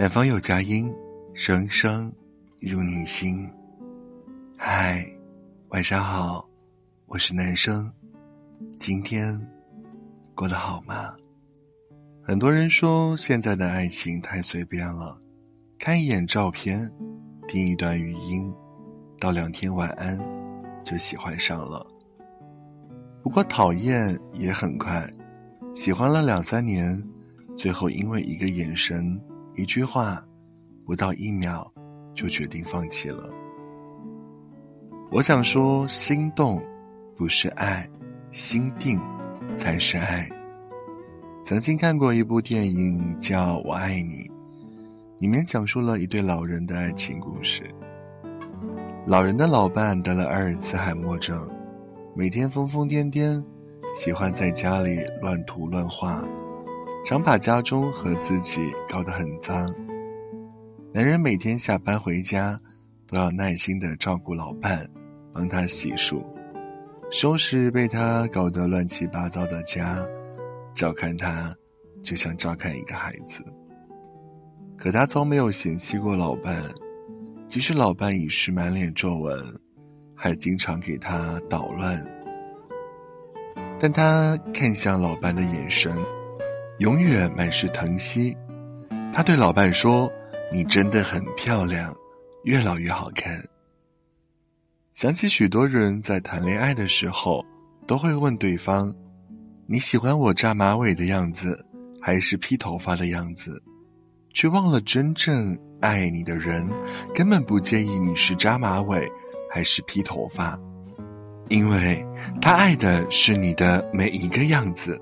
远方有佳音，声声入你心。嗨，晚上好，我是男生，今天过得好吗？很多人说现在的爱情太随便了，看一眼照片，听一段语音，道两天晚安，就喜欢上了。不过讨厌也很快，喜欢了两三年，最后因为一个眼神。一句话，不到一秒，就决定放弃了。我想说，心动不是爱，心定才是爱。曾经看过一部电影叫《我爱你》，里面讲述了一对老人的爱情故事。老人的老伴得了阿尔茨海默症，每天疯疯癫癫，喜欢在家里乱涂乱画。常把家中和自己搞得很脏。男人每天下班回家，都要耐心的照顾老伴，帮他洗漱，收拾被他搞得乱七八糟的家，照看他，就像照看一个孩子。可他从没有嫌弃过老伴，即使老伴已是满脸皱纹，还经常给他捣乱。但他看向老伴的眼神。永远满是疼惜，他对老伴说：“你真的很漂亮，越老越好看。”想起许多人在谈恋爱的时候，都会问对方：“你喜欢我扎马尾的样子，还是披头发的样子？”却忘了真正爱你的人，根本不介意你是扎马尾还是披头发，因为他爱的是你的每一个样子。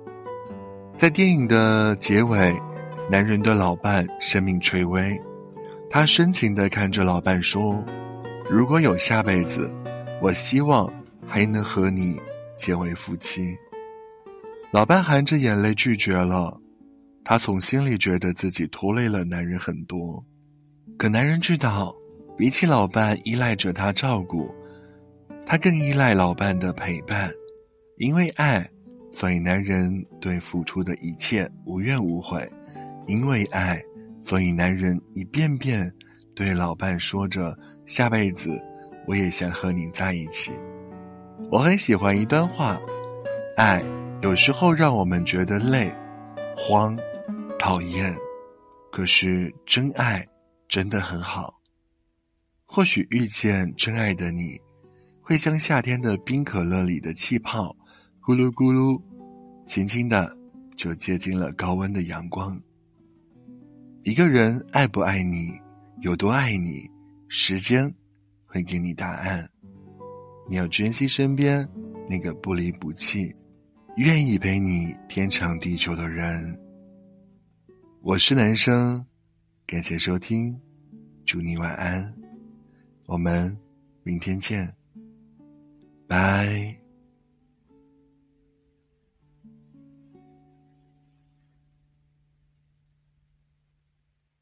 在电影的结尾，男人的老伴生命垂危，他深情的看着老伴说：“如果有下辈子，我希望还能和你结为夫妻。”老伴含着眼泪拒绝了，他从心里觉得自己拖累了男人很多，可男人知道，比起老伴依赖着他照顾，他更依赖老伴的陪伴，因为爱。所以，男人对付出的一切无怨无悔，因为爱，所以男人一遍遍对老伴说着：“下辈子我也想和你在一起。”我很喜欢一段话：爱有时候让我们觉得累、慌、讨厌，可是真爱真的很好。或许遇见真爱的你，会像夏天的冰可乐里的气泡。咕噜咕噜，轻轻的就接近了高温的阳光。一个人爱不爱你，有多爱你，时间会给你答案。你要珍惜身边那个不离不弃、愿意陪你天长地久的人。我是男生，感谢收听，祝你晚安，我们明天见，拜。